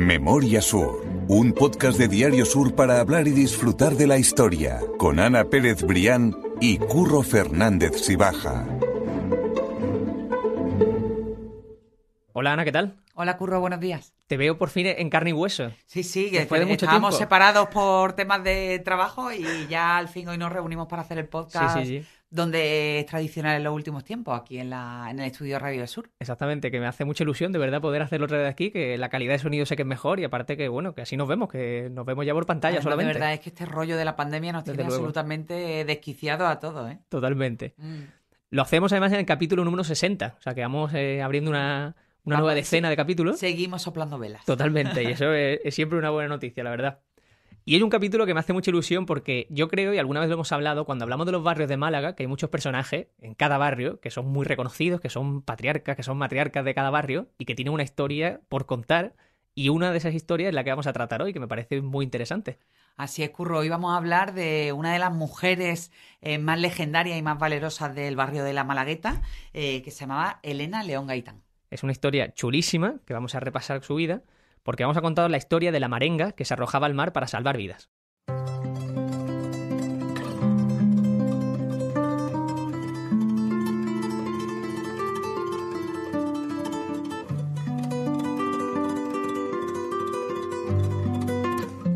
Memoria Sur, un podcast de Diario Sur para hablar y disfrutar de la historia, con Ana Pérez Brián y Curro Fernández Sibaja. Hola Ana, ¿qué tal? Hola Curro, buenos días. Te veo por fin en carne y hueso. Sí, sí, que Después de mucho estábamos tiempo. separados por temas de trabajo y ya al fin hoy nos reunimos para hacer el podcast Sí, sí, sí. Donde es tradicional en los últimos tiempos, aquí en, la, en el estudio Radio del Sur. Exactamente, que me hace mucha ilusión de verdad poder hacerlo otra vez aquí, que la calidad de sonido sé que es mejor y aparte que, bueno, que así nos vemos, que nos vemos ya por pantalla Además, solamente. De verdad es que este rollo de la pandemia nos Desde tiene luego. absolutamente desquiciados a todos, ¿eh? Totalmente. Mm. Lo hacemos además en el capítulo número 60, o sea que vamos eh, abriendo una, una Vamos, nueva decena de capítulos. Seguimos soplando velas. Totalmente, y eso es, es siempre una buena noticia, la verdad. Y hay un capítulo que me hace mucha ilusión porque yo creo, y alguna vez lo hemos hablado, cuando hablamos de los barrios de Málaga, que hay muchos personajes en cada barrio que son muy reconocidos, que son patriarcas, que son matriarcas de cada barrio y que tienen una historia por contar. Y una de esas historias es la que vamos a tratar hoy, que me parece muy interesante. Así es, Curro. Hoy vamos a hablar de una de las mujeres eh, más legendarias y más valerosas del barrio de La Malagueta, eh, que se llamaba Elena León Gaitán. Es una historia chulísima que vamos a repasar su vida, porque vamos a contar la historia de la marenga que se arrojaba al mar para salvar vidas.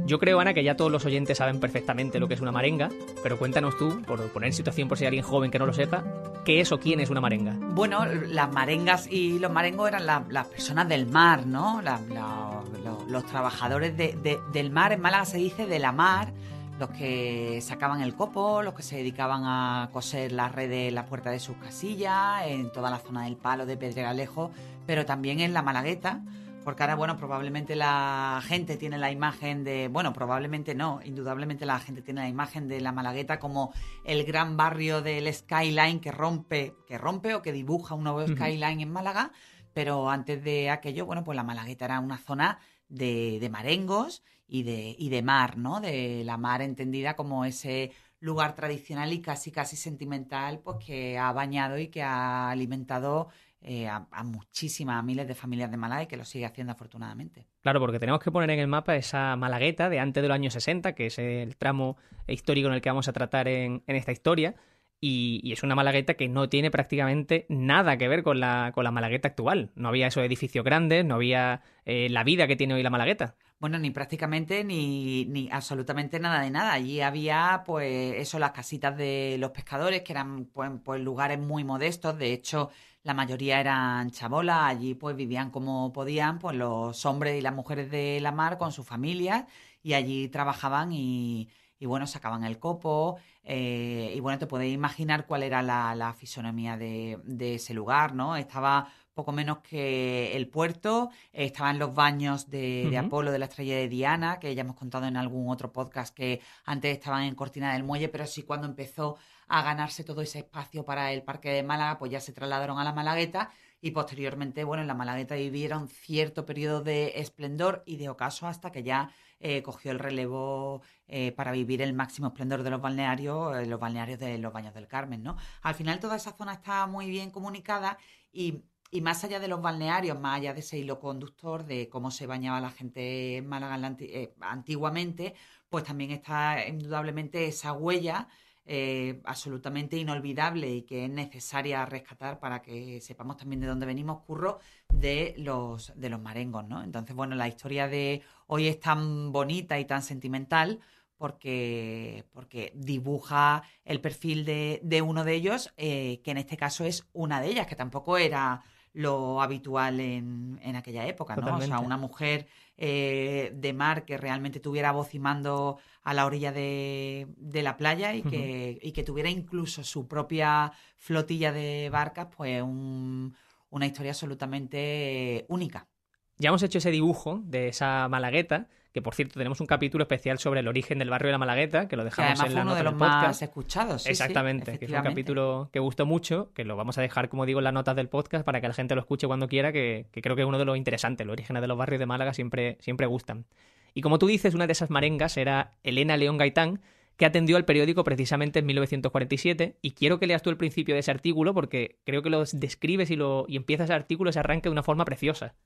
Yo creo, Ana, que ya todos los oyentes saben perfectamente lo que es una marenga, pero cuéntanos tú, por poner en situación por si hay alguien joven que no lo sepa, ¿qué es o quién es una marenga? Bueno, las marengas y los marengos eran la- las personas del mar, ¿no? La- los trabajadores de- de- del mar. En Málaga se dice de la mar, los que sacaban el copo, los que se dedicaban a coser las redes en la puerta de sus casillas, en toda la zona del palo de Pedregalejo, pero también en la Malagueta. Porque ahora, bueno, probablemente la gente tiene la imagen de, bueno, probablemente no, indudablemente la gente tiene la imagen de la Malagueta como el gran barrio del skyline que rompe, que rompe o que dibuja un nuevo skyline en Málaga, pero antes de aquello, bueno, pues la Malagueta era una zona de, de marengos y de, y de mar, ¿no? De la mar entendida como ese lugar tradicional y casi casi sentimental, pues que ha bañado y que ha alimentado eh, a, muchísimas, a miles de familias de Málaga y que lo sigue haciendo afortunadamente. Claro, porque tenemos que poner en el mapa esa Malagueta de antes de los años 60, que es el tramo histórico en el que vamos a tratar en, en esta historia. Y, y es una Malagueta que no tiene prácticamente nada que ver con la, con la Malagueta actual. No había esos edificios grandes, no había eh, la vida que tiene hoy la Malagueta. Bueno, ni prácticamente ni, ni absolutamente nada de nada. Allí había, pues, eso, las casitas de los pescadores, que eran, pues, pues, lugares muy modestos. De hecho, la mayoría eran chabolas. Allí, pues, vivían como podían, pues, los hombres y las mujeres de la mar con sus familias. Y allí trabajaban y, y bueno, sacaban el copo. eh, y bueno, te podéis imaginar cuál era la, la fisonomía de, de ese lugar, ¿no? Estaba poco menos que el puerto, eh, estaban los baños de, de. Apolo de la estrella de Diana, que ya hemos contado en algún otro podcast que antes estaban en Cortina del Muelle, pero sí cuando empezó a ganarse todo ese espacio para el Parque de Málaga, pues ya se trasladaron a la Malagueta y posteriormente, bueno, en la Malagueta vivieron cierto periodo de esplendor y de ocaso hasta que ya eh, cogió el relevo eh, para vivir el máximo esplendor de los balnearios, eh, los balnearios de los Baños del Carmen, ¿no? Al final toda esa zona está muy bien comunicada y, y más allá de los balnearios, más allá de ese hilo conductor de cómo se bañaba la gente en Málaga en la anti- antiguamente, pues también está indudablemente esa huella eh, absolutamente inolvidable y que es necesaria rescatar para que sepamos también de dónde venimos, curro, de los, de los marengos, ¿no? Entonces, bueno, la historia de hoy es tan bonita y tan sentimental porque, porque dibuja el perfil de, de uno de ellos, eh, que en este caso es una de ellas, que tampoco era lo habitual en, en aquella época, ¿no? O sea, una mujer eh, de mar que realmente tuviera voz y mando a la orilla de, de la playa y que, y que tuviera incluso su propia flotilla de barcas, pues un- una historia absolutamente eh, única. Ya hemos hecho ese dibujo de esa Malagueta, que por cierto tenemos un capítulo especial sobre el origen del barrio de la Malagueta, que lo dejamos en fue la uno nota de del los podcast. más escuchados. sí, sí, Exactamente, que es un capítulo que gustó mucho, que lo vamos a dejar, como digo, en las notas del podcast para que la gente lo escuche cuando quiera, que, que creo que es uno de los interesantes. Los orígenes de los barrios de Málaga siempre, siempre gustan. Y como tú dices, una de esas marengas era Elena León Gaitán, que atendió al periódico precisamente en 1947. Y quiero que leas tú el principio de ese artículo porque creo que lo describes y, lo, y empieza ese artículo, ese arranque de una forma preciosa.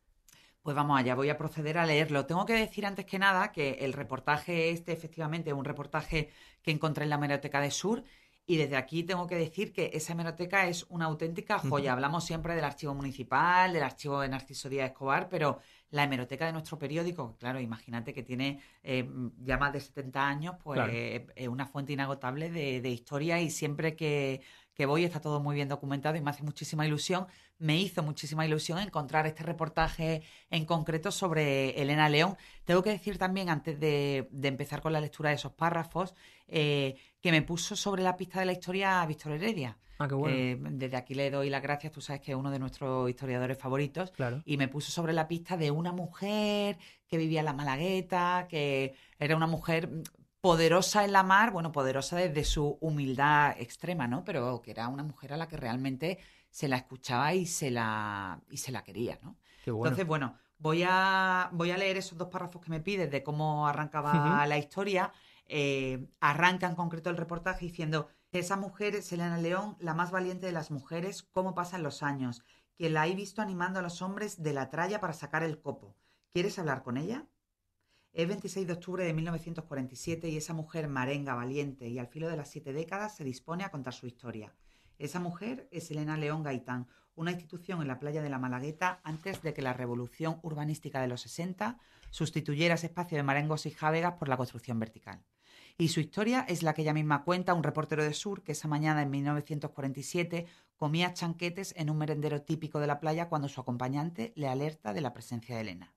Pues vamos allá, voy a proceder a leerlo. Tengo que decir antes que nada que el reportaje este efectivamente es un reportaje que encontré en la Hemeroteca de Sur y desde aquí tengo que decir que esa hemeroteca es una auténtica joya. Hablamos siempre del archivo municipal, del archivo de Narciso Díaz Escobar, pero la hemeroteca de nuestro periódico, claro, imagínate que tiene eh, ya más de 70 años, pues es una fuente inagotable de, historia y siempre que, que, voy está todo muy bien documentado y me hace muchísima ilusión. Me hizo muchísima ilusión encontrar este reportaje en concreto sobre Elena León. Tengo que decir también, antes de, empezar con la lectura de esos párrafos, eh, que me puso sobre la pista de la historia a Víctor Heredia. Ah, qué bueno. desde aquí le doy las gracias, tú sabes que es uno de nuestros historiadores favoritos. Claro. Y me puso sobre la pista de una mujer que vivía en la Malagueta, que era una mujer poderosa en la mar, bueno, poderosa desde su humildad extrema, ¿no? Pero que era una mujer a la que realmente se la escuchaba y se la, y se la quería, ¿no? Qué bueno. Entonces, bueno, voy a, voy a leer esos dos párrafos que me pides de cómo arrancaba la historia. Eh, arranca en concreto el reportaje diciendo esa mujer es Elena León, la más valiente de las mujeres, cómo pasan los años, quien la he visto animando a los hombres de la tralla para sacar el copo. ¿Quieres hablar con ella? Es 26 de octubre de 1947 y esa mujer marenga, valiente y al filo de las siete décadas se dispone a contar su historia. Esa mujer es Elena León Gaitán, una institución en la playa de la Malagueta antes de que la revolución urbanística de los 60 sustituyera ese espacio de marengos y jávegas por la construcción vertical. Y su historia es la que ella misma cuenta un reportero de Sur que esa mañana en 1947 comía chanquetes en un merendero típico de la playa cuando su acompañante le alerta de la presencia de Elena.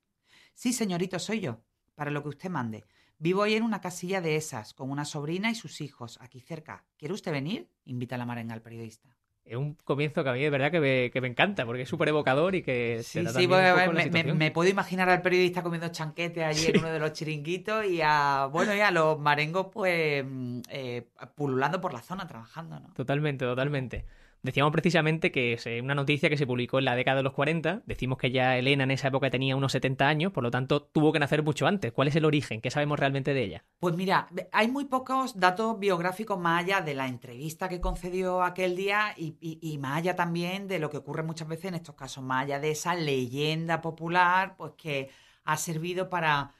Sí, señorito, soy yo, para lo que usted mande. Vivo ahí en una casilla de esas, con una sobrina y sus hijos, aquí cerca. ¿Quiere usted venir? invita la marenga al periodista es un comienzo que a mí de verdad que me, que me encanta, porque es súper evocador y que... Sí, sí, me, me, puedo imaginar al periodista comiendo chanquete allí en uno de los chiringuitos y a, bueno, y a los marengos pues mm, eh, pululando por la zona, trabajando, ¿no? Totalmente, totalmente. Decíamos precisamente que es una noticia que se publicó en la década de los 40. Decimos que ya Elena en esa época tenía unos 70 años, por lo tanto tuvo que nacer mucho antes. ¿Cuál es el origen? ¿Qué sabemos realmente de ella? Pues mira, hay muy pocos datos biográficos más allá de la entrevista que concedió aquel día y, más allá también de lo que ocurre muchas veces en estos casos, más allá de esa leyenda popular, pues que ha servido para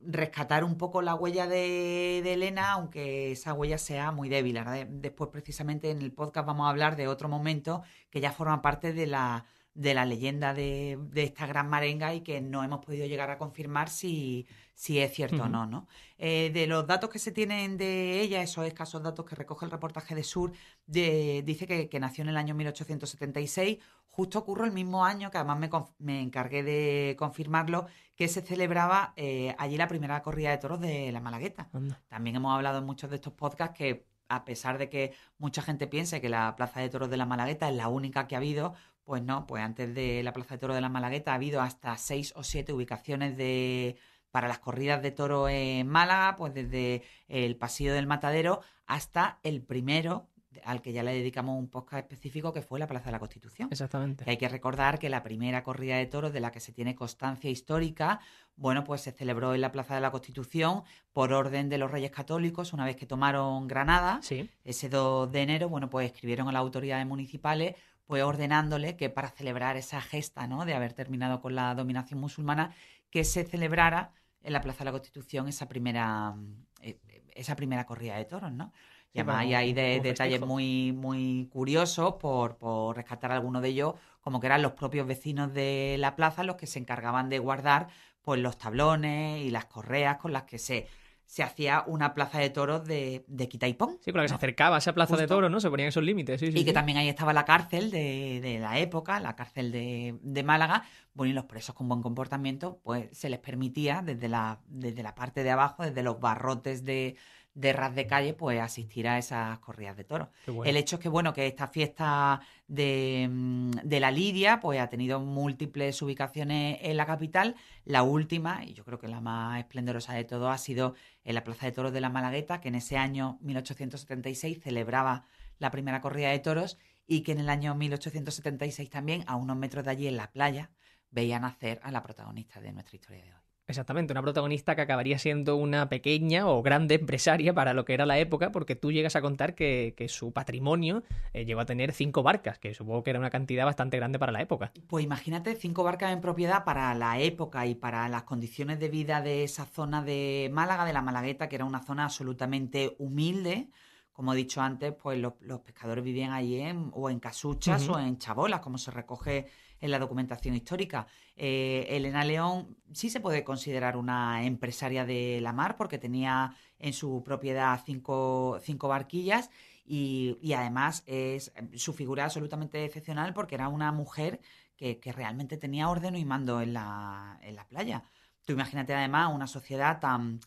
rescatar un poco la huella de, Elena, aunque esa huella sea muy débil. después, precisamente, en el podcast vamos a hablar de otro momento que ya forma parte de la, de la leyenda de, esta gran marenga y que no hemos podido llegar a confirmar si, si es cierto o no. ¿no? Eh, de los datos que se tienen de ella, esos escasos datos que recoge el reportaje de Sur, dice que, que, nació en el año 1876, justo ocurrió el mismo año, que además me, me encargué de confirmarlo, que se celebraba eh, allí la primera corrida de toros de la Malagueta. También hemos hablado en muchos de estos podcasts que a pesar de que mucha gente piense que la Plaza de Toros de la Malagueta es la única que ha habido, pues no, pues antes de la Plaza de Toros de la Malagueta ha habido hasta seis o siete ubicaciones de para las corridas de toro en Málaga, pues desde el Pasillo del Matadero hasta el primero al que ya le dedicamos un podcast específico que fue la Plaza de la Constitución. Exactamente. hay que recordar que la primera corrida de toros de la que se tiene constancia histórica, bueno, pues se celebró en la Plaza de la Constitución por orden de los Reyes Católicos una vez que tomaron Granada. Sí. Ese 2 de enero, bueno, pues escribieron a las autoridades municipales pues ordenándole que para celebrar esa gesta, ¿no? De haber terminado con la dominación musulmana, que se celebrara en la Plaza de la Constitución esa primera, eh, esa primera corrida de toros, ¿no? Y además hay de, detalles muy, muy curiosos por, por rescatar alguno de ellos, como que eran los propios vecinos de la plaza los que se encargaban de guardar pues los tablones y las correas con las que se, se hacía una plaza de toros de, de Quitaipón. Sí, con la que se acercaba a esa plaza de toros, ¿no? Se ponían esos límites. y que también ahí estaba la cárcel de, de la época, la cárcel de, de, Málaga. Bueno, y los presos con buen comportamiento, pues se les permitía desde la, desde la parte de abajo, desde los barrotes de, de ras de calle, pues asistir a esas corridas de toros. El hecho es que, bueno, que esta fiesta de, mm, de, la Lidia, pues ha tenido múltiples ubicaciones en la capital. La última, y yo creo que la más esplendorosa de todo, ha sido en la Plaza de Toros de la Malagueta, que en ese año 1876 celebraba la primera corrida de toros y que en el año 1876 también, a unos metros de allí en la playa, veía nacer a la protagonista de nuestra historia de hoy. Exactamente, una protagonista que acabaría siendo una pequeña o grande empresaria para lo que era la época, porque tú llegas a contar que, su patrimonio eh, llegó a tener cinco barcas, que supongo que era una cantidad bastante grande para la época. Pues imagínate cinco barcas en propiedad para la época y para las condiciones de vida de esa zona de Málaga, de la Malagueta, que era una zona absolutamente humilde. Como he dicho antes, pues los, pescadores vivían allí o en casuchas o en chabolas, como se recoge en la documentación histórica. Eh, Elena León sí se puede considerar una empresaria de la mar porque tenía en su propiedad cinco, cinco barquillas y, además es su figura absolutamente excepcional porque era una mujer que, realmente tenía orden y mando en la, en la playa. Tú imagínate además una sociedad tan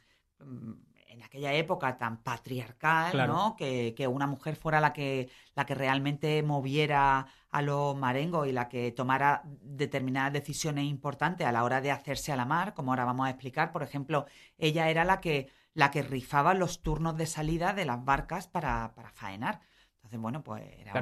en aquella época tan patriarcal, ¿no? Que, una mujer fuera la que, la que realmente moviera a los marengos y la que tomara determinadas decisiones importantes a la hora de hacerse a la mar, como ahora vamos a explicar. Por ejemplo, ella era la que, la que rifaba los turnos de salida de las barcas para, para faenar. Entonces, bueno, pues era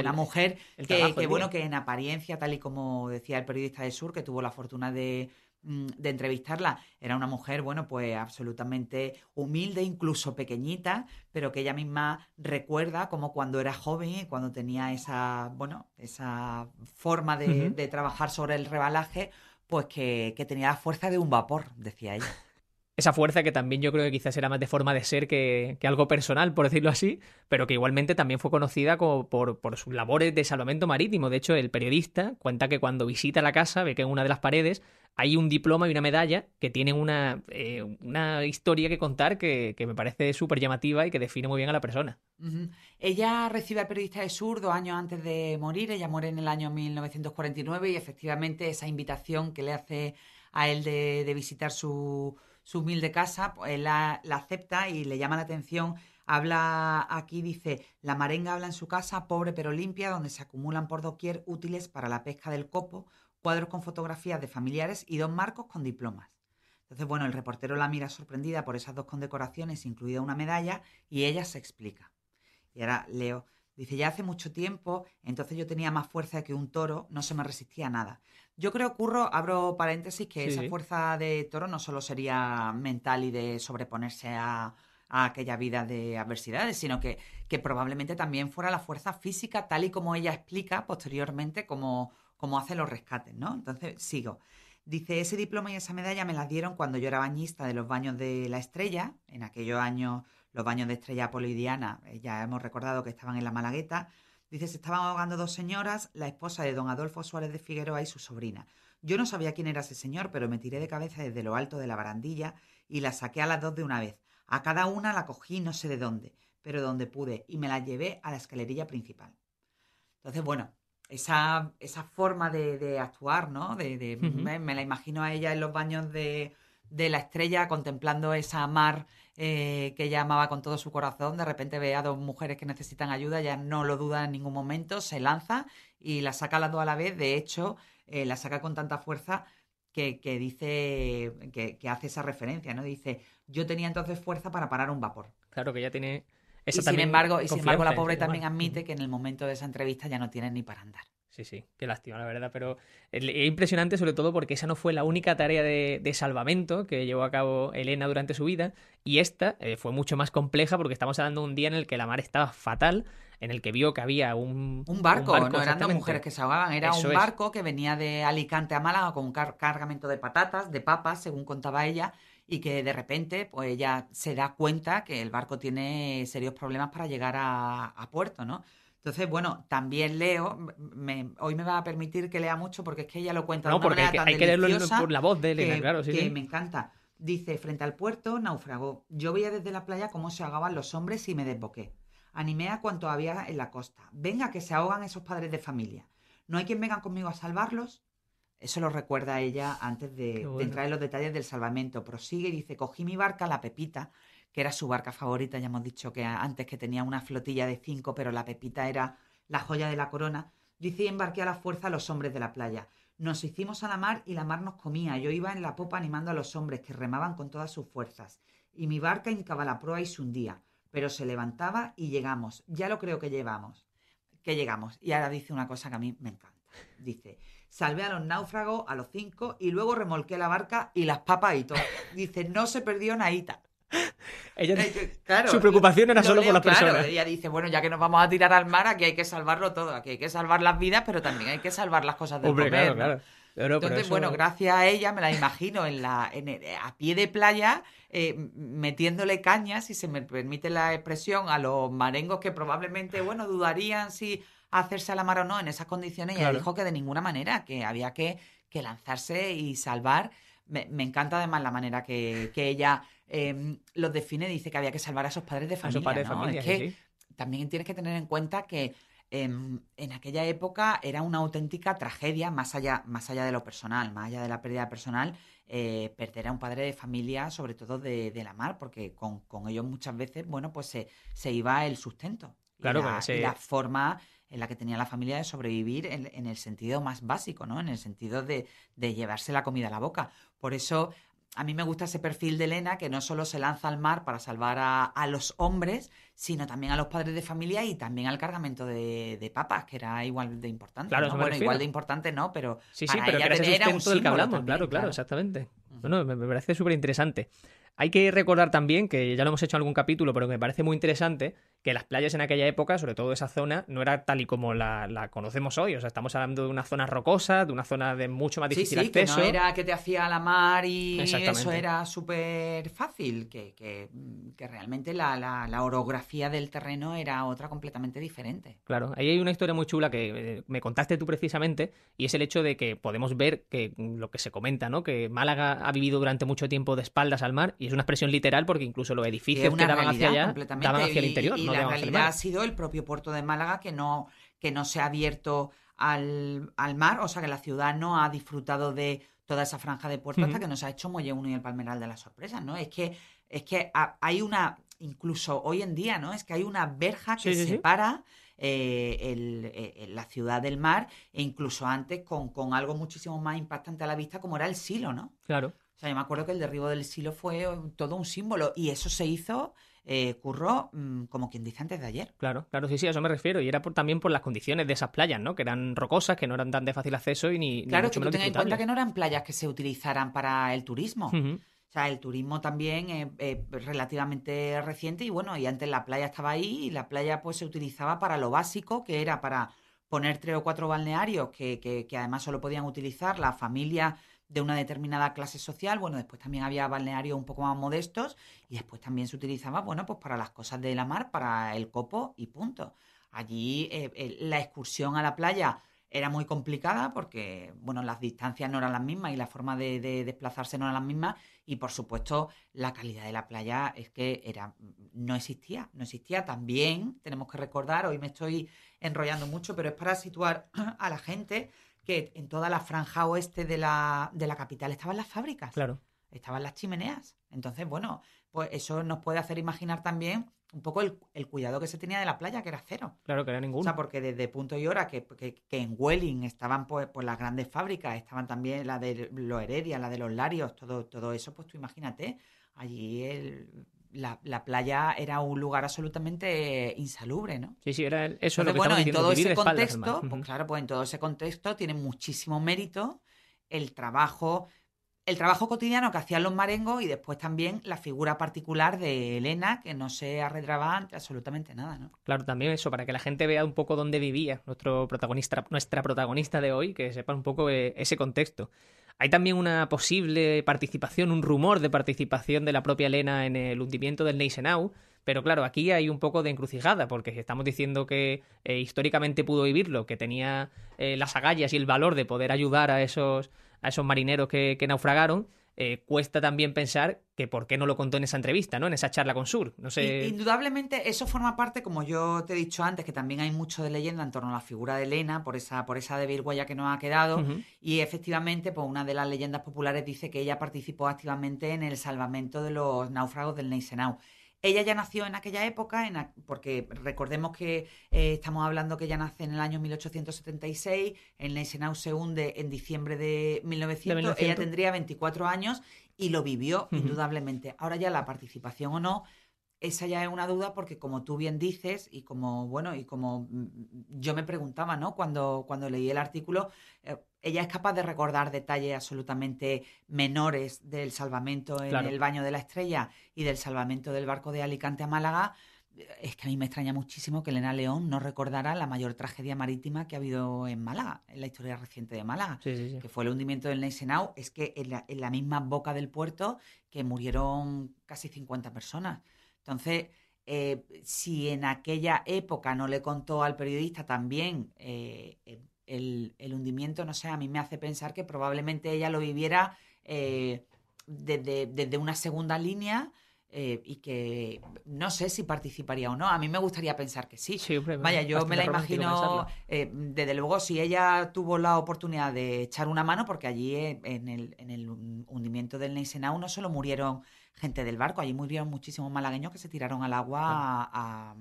una, mujer que, bueno, que en apariencia, tal y como decía el periodista de Sur, que tuvo la fortuna de, de entrevistarla, era una mujer, bueno, pues absolutamente humilde, incluso pequeñita, pero que ella misma recuerda como cuando era joven y cuando tenía esa, bueno, esa forma de, trabajar sobre el rebalaje, pues que, que tenía la fuerza de un vapor, decía ella esa fuerza que también yo creo que quizás era más de forma de ser que, algo personal, por decirlo así, pero que igualmente también fue conocida como por, sus labores de salvamento marítimo. De hecho, el periodista cuenta que cuando visita la casa ve que en una de las paredes hay un diploma y una medalla que tienen una, eh, una historia que contar que, me parece súper llamativa y que define muy bien a la persona. Ella recibe al periodista de Sur dos años antes de morir. Ella muere en el año 1949 y efectivamente esa invitación que le hace a él de visitar su su humilde casa, pues la, acepta y le llama la atención. Habla aquí, dice, la marenga habla en su casa, pobre pero limpia, donde se acumulan por doquier útiles para la pesca del copo, cuadros con fotografías de familiares y dos marcos con diplomas. Entonces, bueno, el reportero la mira sorprendida por esas dos condecoraciones, incluida una medalla, y ella se explica. Y ahora leo, dice, ya hace mucho tiempo, entonces yo tenía más fuerza que un toro, no se me resistía a nada. Yo creo, Curro, abro paréntesis, que esa fuerza de toro no solo sería mental y de sobreponerse a, aquella vida de adversidades, sino que, que, probablemente también fuera la fuerza física, tal y como ella explica posteriormente cómo, cómo hace los rescates, ¿no? Entonces, sigo. Dice, ese diploma y esa medalla me las dieron cuando yo era bañista de los baños de la estrella, en aquellos años los baños de estrella polidiana, eh, ya hemos recordado que estaban en la Malagueta, Dice, se estaban ahogando dos señoras, la esposa de don Adolfo Suárez de Figueroa y su sobrina. Yo no sabía quién era ese señor, pero me tiré de cabeza desde lo alto de la barandilla y la saqué a las dos de una vez. A cada una la cogí no sé de dónde, pero donde pude, y me la llevé a la escalerilla principal. Entonces, bueno, esa, esa forma de, actuar, ¿no? De, me, la imagino a ella en los baños de, de la estrella contemplando esa mar eh, que ella amaba con todo su corazón, de repente ve a dos mujeres que necesitan ayuda, ya no lo duda en ningún momento, se lanza y la saca las dos a la vez, de hecho, eh, la saca con tanta fuerza que, dice, que, hace esa referencia, ¿no? Dice, yo tenía entonces fuerza para parar un vapor. Claro que ya tiene... Esa y sin embargo, y sin embargo la pobre también admite que en el momento de esa entrevista ya no tiene ni para andar. Sí, sí, qué lástima, la verdad, pero es impresionante sobre todo porque esa no fue la única tarea de, salvamento que llevó a cabo Elena durante su vida y esta eh, fue mucho más compleja porque estamos hablando de un día en el que la mar estaba fatal, en el que vio que había un... Un barco, no eran dos mujeres que se ahogaban, era un barco que venía de Alicante a Málaga con un cargamento de patatas, de papas, según contaba ella, y que de repente pues ella se da cuenta que el barco tiene serios problemas para llegar a, a puerto, ¿no? Entonces, bueno, también leo, hoy me va a permitir que lea mucho porque es que ella lo cuenta no, de una porque manera hay que leerlo por la voz de Elena, claro, sí, que me encanta. Dice, frente al puerto, naufragó. Yo veía desde la playa cómo se ahogaban los hombres y me desboqué. Animé a cuanto había en la costa. Venga, que se ahogan esos padres de familia. ¿No hay quien venga conmigo a salvarlos? Eso lo recuerda ella antes de, de entrar en los detalles del salvamento. Prosigue y dice, cogí mi barca, la Pepita, que era su barca favorita. Ya hemos dicho que antes que tenía una flotilla de cinco, pero la Pepita era la joya de la corona. Dice y embarqué a la fuerza a los hombres de la playa. Nos hicimos a la mar y la mar nos comía. Yo iba en la popa animando a los hombres que remaban con todas sus fuerzas. Y mi barca hincaba la proa y se hundía. Pero se levantaba y llegamos. Ya lo creo que llevamos. Que llegamos. Y ahora dice una cosa que a mí me encanta. Dice, salvé a los náufragos, a los cinco, y luego remolqué la barca y las papas y todo. Dice, no se perdió Naita. Ella, Eh, claro, su preocupación era lo solo por leo, las claro, personas. Ella dice, bueno, ya que nos vamos a tirar al mar, aquí hay que salvarlo todo, aquí hay que salvar las vidas, pero también hay que salvar las cosas del Hombre, comer, claro, ¿no? claro. Pero, pero Entonces, eso- bueno, gracias a ella me la imagino en la, en el- a pie de playa, eh, metiéndole cañas, si se me permite la expresión, a los marengos que probablemente, bueno, dudarían si hacerse a la mar o no en esas condiciones. Y ella Claro. dijo que de ninguna manera, que había que, que lanzarse y salvar. Me, me encanta además la manera que, que ella eh, los define, dice que había que salvar a esos padres de a familia. Es que sí. también tienes que tener en cuenta que em, en aquella época era una auténtica tragedia, más allá, más allá de lo personal, más allá de la pérdida personal, eh, perder a un padre de familia, sobre todo de, de la mar, porque con, con ellos muchas veces, bueno, pues se, se iba el sustento. y Claro, la, con ese- y la forma en la que tenía la familia de sobrevivir en, en el sentido más básico, ¿no? En el sentido de, de llevarse la comida a la boca. Por eso a mí me gusta ese perfil de Elena que no solo se lanza al mar para salvar a, a los hombres, sino también a los padres de familia y también al cargamento de, de papas, que era igual de importante. Claro, ¿no? Bueno, igual de importante no, pero Sí, sí, para pero que ella era ese tenía- era un del que hablamos, también, claro, claro, exactamente. Bueno, me, me parece súper interesante. Hay que recordar también, que ya lo hemos hecho en algún capítulo, pero que me parece muy interesante, que las playas en aquella época, sobre todo esa zona, no era tal y como la, la conocemos hoy. O sea, estamos hablando de una zona rocosa, de una zona de mucho más Sí, difícil sí, que acceso. no era que te hacía a la mar y eso era súper fácil, que, que, que realmente la, la- la orografía del terreno era otra completamente diferente. Claro, ahí hay una historia muy chula que eh, me contaste tú precisamente, y es el hecho de que podemos ver que lo que se comenta, ¿no? Que Málaga ha vivido durante mucho tiempo de espaldas al mar, y es una expresión literal porque incluso los edificios que daban hacia allá daban hacia el y- interior, y no la el realidad ha sido el propio puerto de Málaga que no, que no se ha abierto al, al mar, o sea que la ciudad no ha disfrutado de toda esa franja de puerto hasta que nos ha hecho Muelle 1 y el Palmeral de las Sorpresas, ¿no? Es que, es que ha- hay una, incluso hoy en día, ¿no? Es que hay una verja que Sí, sí, sí. separa eh, el- eh, la ciudad del mar e incluso antes con, con algo muchísimo más impactante a la vista como era el silo, ¿no? Claro. O sea, yo me acuerdo que el derribo del silo fue todo un símbolo y eso se hizo, eh, curró, mm, como quien dice antes de ayer. Claro, claro, sí, sí, a eso me refiero. Y era por, también por las condiciones de esas playas, ¿no? Que eran rocosas, que no eran tan de fácil acceso y ni, ni Claro, mucho que tú menos en cuenta que no eran playas que se utilizaran para el turismo. O sea, el turismo también es es relativamente reciente y bueno, y antes la playa estaba ahí y la playa pues se utilizaba para lo básico, que era para poner tres o cuatro balnearios que, que- que además solo podían utilizar las familias de una determinada clase social. Bueno, después también había balnearios un poco más modestos y después también se utilizaba, bueno, pues para las cosas de la mar, para el copo y punto. Allí eh, eh, la excursión a la playa era muy complicada porque, bueno, las distancias no eran las mismas y la forma de, de desplazarse no eran las mismas y, por supuesto, la calidad de la playa es que era no existía, no existía. También tenemos que recordar, hoy me estoy enrollando mucho, pero es para situar a la gente que en toda la franja oeste de la, de la capital estaban las fábricas Claro. estaban las chimeneas. Entonces, bueno, pues eso nos puede hacer imaginar también un poco el, el cuidado que se tenía de la playa, que era cero. Claro que era O ninguno. sea, porque desde punto y hora, que, que- que en Welling estaban pues, pues las grandes fábricas, estaban también la de los Heredia, la de los Larios, todo, todo eso, pues tú imagínate, allí el- la, la playa era un lugar absolutamente insalubre, ¿no? Sí, sí, era el- eso es lo Entonces, que bueno, en todo ese contexto, pues claro, pues en todo ese contexto tiene muchísimo mérito el trabajo, el trabajo cotidiano que hacían los marengos y después también la figura particular de Elena, que no se arredraba ante absolutamente nada, ¿no? Claro, también eso, para que la gente vea un poco dónde vivía nuestro protagonista, nuestra protagonista de hoy, que sepa un poco eh, ese contexto. Hay también una posible participación, un rumor de participación de la propia Elena en el hundimiento del Neisenau, pero claro, aquí hay un poco de encrucijada, porque si estamos diciendo que eh, históricamente pudo vivirlo, que tenía eh, las agallas y el valor de poder ayudar a esos, a esos marineros que, que naufragaron, eh, cuesta también pensar que por qué no lo contó en esa entrevista, ¿no? En esa charla con Sur. No sé. Indudablemente eso forma parte, como yo te he dicho antes, que también hay mucho de leyenda en torno a la figura de Elena, por esa, por esa débil huella que nos ha quedado. Y efectivamente, pues una de las leyendas populares dice que ella participó activamente en el salvamento de los náufragos del Neisenau. Ella ya nació en aquella época, en porque recordemos que eh, estamos hablando que ella nace en el año 1876, el Neisenau se hunde en diciembre de 1900, De 1900. ella tendría 24 años y lo vivió indudablemente. Ahora ya la participación o no esa ya es una duda porque como tú bien dices y como, bueno, y como mm, yo me preguntaba, ¿no? Cuando, cuando leí el artículo, eh, ella es capaz de recordar detalles absolutamente menores del salvamento en el baño de la estrella y del salvamento del barco de Alicante a Málaga. Es que a mí me extraña muchísimo que Elena León no recordara la mayor tragedia marítima que ha habido en Málaga, en la historia reciente de Málaga, que fue el hundimiento del Neisenau. Es que en la, en la misma boca del puerto que murieron casi 50 personas. Entonces, eh, si en aquella época no le contó al periodista también eh, el, hundimiento, no sé, a mí me hace pensar que probablemente ella lo viviera eh, desde, una segunda línea. y que no sé si participaría o no. A mí me gustaría pensar que sí. Vaya, yo me la imagino, desde luego, si ella tuvo la oportunidad de echar una mano, porque allí en el, en el hundimiento del Neisenau no solo murieron gente del barco. Allí murieron muchísimos malagueños que se tiraron al agua a,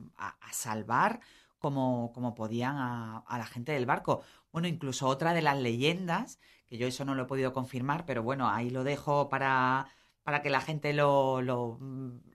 salvar como, como podían a, la gente del barco. Bueno, incluso otra de las leyendas, que yo eso no lo he podido confirmar, pero bueno, ahí lo dejo para, para que la gente lo, lo,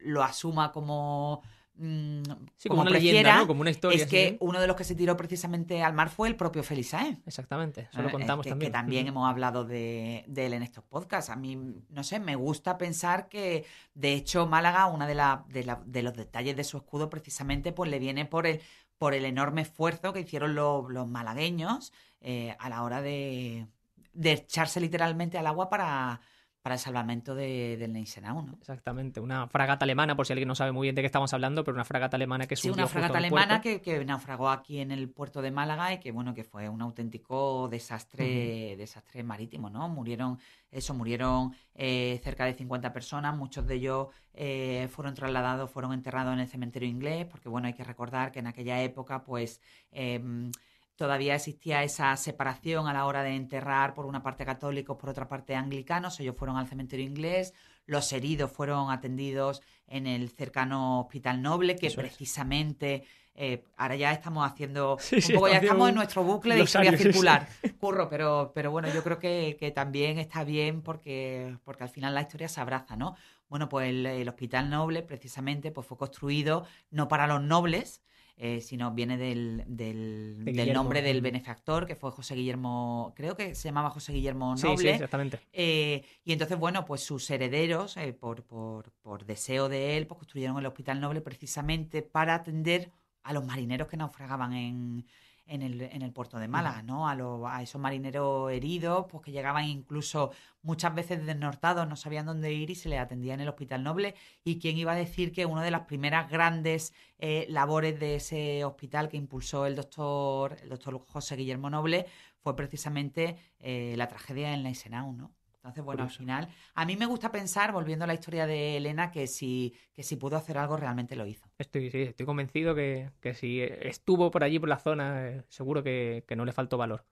lo asuma como Mm, como, una leyenda, como una historia. Es que uno de los que se tiró precisamente al mar fue el propio Felisae. Exactamente, eso lo eh, contamos también. Que también hemos hablado de, él en estos podcasts. A mí, no sé, me gusta pensar que, de hecho, Málaga, uno de, la, de, los detalles de su escudo precisamente, pues le viene por el, por el enorme esfuerzo que hicieron los, malagueños eh, a la hora de, de echarse literalmente al agua para para el salvamento de, del Neisenau, ¿no? Exactamente, una fragata alemana, por si alguien no sabe muy bien de qué estamos hablando, pero una fragata alemana que Sí, una fragata alemana que, que, naufragó aquí en el puerto de Málaga y que, bueno, que fue un auténtico desastre, desastre marítimo, ¿no? Murieron, eso, murieron eh, cerca de 50 personas, muchos de ellos eh, fueron trasladados, fueron enterrados en el cementerio inglés, porque, bueno, hay que recordar que en aquella época, pues... Em, todavía existía esa separación a la hora de enterrar por una parte católicos, por otra parte anglicanos. Ellos fueron al cementerio inglés, los heridos fueron atendidos en el cercano Hospital Noble, que precisamente eh, ahora ya estamos haciendo un poco, ya estamos en nuestro bucle de historia circular, curro, pero, pero bueno, yo creo que, también está bien porque, porque al final la historia se abraza, ¿no? Bueno, pues el, el Hospital Noble precisamente pues fue construido no para los nobles, eh, sino viene del, del, nombre del benefactor, que fue José Guillermo, creo que se llamaba José Guillermo Noble. Sí, exactamente. Eh, y entonces, bueno, pues sus herederos, eh, por, por, por deseo de él, pues construyeron el Hospital Noble precisamente para atender a los marineros que naufragaban en, en el, en el puerto de Málaga, ¿no? A, a esos marineros heridos, pues que llegaban incluso muchas veces desnortados, no sabían dónde ir y se les atendía en el Hospital Noble. Y quién iba a decir que una de las primeras grandes eh, labores de ese hospital que impulsó el doctor, el doctor José Guillermo Noble fue precisamente eh, la tragedia en la Isenau, ¿no? Entonces, bueno, al final, a mí me gusta pensar, volviendo a la historia de Elena, que si, que si pudo hacer algo, realmente lo hizo. Estoy, sí, estoy convencido que, que si estuvo por allí, por la zona, eh, seguro que, que no le faltó valor.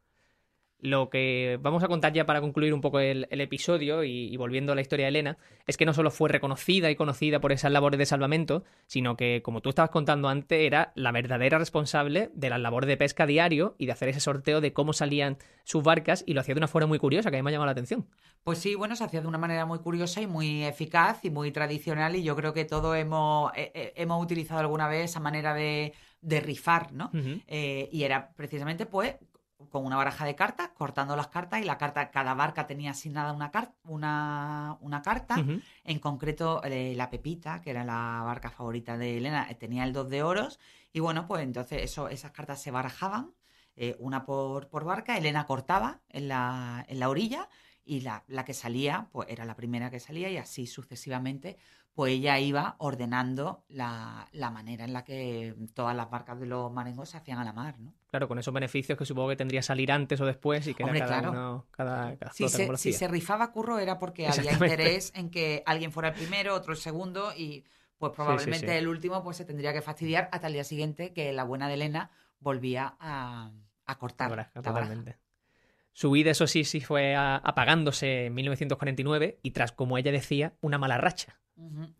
Lo que vamos a contar ya para concluir un poco el, episodio y, volviendo a la historia de Elena, es que no solo fue reconocida y conocida por esas labores de salvamento, sino que, como tú estabas contando antes, era la verdadera responsable de las labores de pesca diario y de hacer ese sorteo de cómo salían sus barcas y lo hacía de una forma muy curiosa que a mí me ha llamado la atención. Pues sí, bueno, se hacía de una manera muy curiosa y muy eficaz y muy tradicional y yo creo que todos hemos, eh, eh, hemos utilizado alguna vez esa manera de, rifar, ¿no? Eh, y era precisamente, pues, con una baraja de cartas, cortando las cartas y la carta, cada barca tenía asignada una, una, una carta. En concreto, eh, la Pepita, que era la barca favorita de Elena, eh, tenía el dos de oros. Y bueno, pues entonces eso, esas cartas se barajaban, eh, una por, por, barca. Elena cortaba en la, en la orilla y la, la, que salía, pues era la primera que salía y así sucesivamente pues ella iba ordenando la, manera en la que todas las barcas de los marengos se hacían a la mar, ¿no? Claro, con esos beneficios que supongo que tendría salir antes o después y que era cada uno, cada, si, se, si se rifaba curro era porque había interés en que alguien fuera el primero, otro el segundo y pues probablemente el último pues se tendría que fastidiar hasta el día siguiente que la buena de Elena volvía a, cortar. totalmente. Su vida, eso sí, sí fue apagándose en 1949 y tras, como ella decía, una mala racha.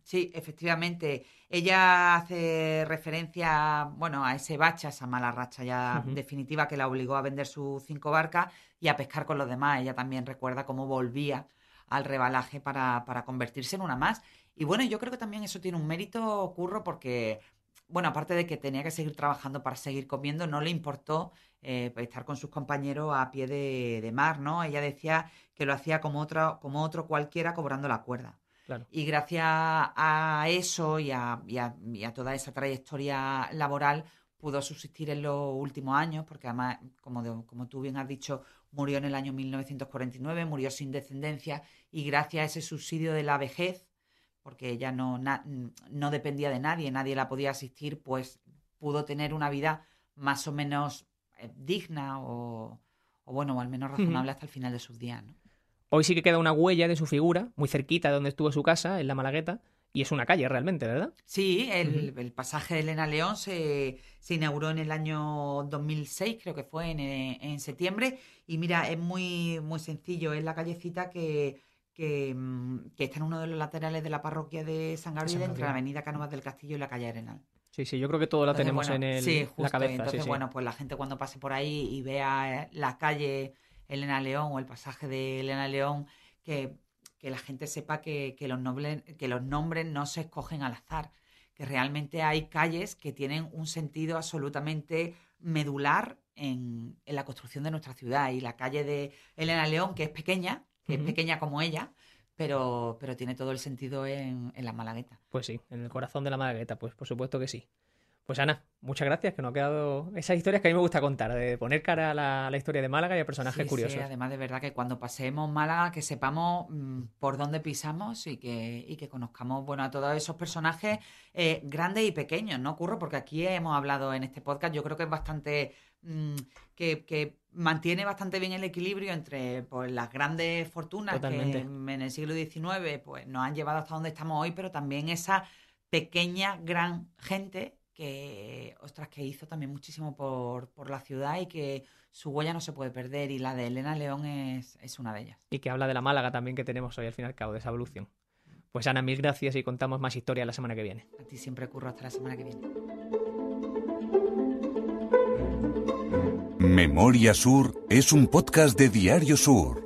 Sí, efectivamente. Ella hace referencia, bueno, a ese bacha, esa mala racha ya definitiva que la obligó a vender sus cinco barcas y a pescar con los demás. Ella también recuerda cómo volvía al rebalaje para, para convertirse en una más. Y bueno, yo creo que también eso tiene un mérito, Curro, porque bueno, aparte de que tenía que seguir trabajando para seguir comiendo, no le importó eh, estar con sus compañeros a pie de, mar, ¿no? Ella decía que lo hacía como, otro, como otro cualquiera cobrando la cuerda. Y gracias a eso y a, toda esa trayectoria laboral pudo subsistir en los últimos años, porque además, como, como tú bien has dicho, murió en el año 1949, murió sin descendencia y gracias a ese subsidio de la vejez, porque ella no, no dependía de nadie, nadie la podía asistir, pues pudo tener una vida más o menos eh, digna o, bueno, o al menos razonable hasta el final de sus días. Hoy sí que queda una huella de su figura, muy cerquita de donde estuvo su casa, en la Malagueta, y es una calle realmente, ¿verdad? Sí, el, pasaje de Elena León se, inauguró en el año 2006, creo que fue en, en, septiembre. Y mira, es muy, muy sencillo. Es la callecita que, Mm, que, está en uno de los laterales de la parroquia de San Gabriel, entre la avenida Cánovas del Castillo y la calle Arenal. Sí, sí, yo creo que todo la tenemos en el, la cabeza. Entonces, bueno, pues la gente cuando pase por ahí y vea la calle Elena León o el pasaje de Elena León, que, la gente sepa que, los que los nombres no se escogen al azar, que realmente hay calles que tienen un sentido absolutamente medular en, en la construcción de nuestra ciudad. Y la calle de Elena León, que es pequeña, que es pequeña como ella, pero, pero tiene todo el sentido en, en, la Malagueta. Pues sí, en el corazón de la Malagueta, pues por supuesto que sí. Pues Ana, muchas gracias, que nos ha quedado esas historias que a mí me gusta contar, de poner cara a la, historia de Málaga y a personajes curiosos. Sí, además de verdad que cuando pasemos Málaga, que sepamos mm, por dónde pisamos y que, y que conozcamos bueno, a todos esos personajes eh, grandes y pequeños, ¿no, Curro? Porque aquí hemos hablado en este podcast, yo creo que es bastante... Mm, que, que mantiene bastante bien el equilibrio entre pues, las grandes fortunas que en, el siglo XIX pues, nos han llevado hasta donde estamos hoy, pero también esa pequeña, gran gente que, ostras, que hizo también muchísimo por, por, la ciudad y que su huella no se puede perder y la de Elena León es, es una de ellas. Y que habla de la Málaga también que tenemos hoy al fin y al cabo, de esa evolución. Pues Ana, mil gracias y contamos más historias la semana que viene. A ti siempre curro hasta la semana que viene. Memoria Sur es un podcast de Diario Sur.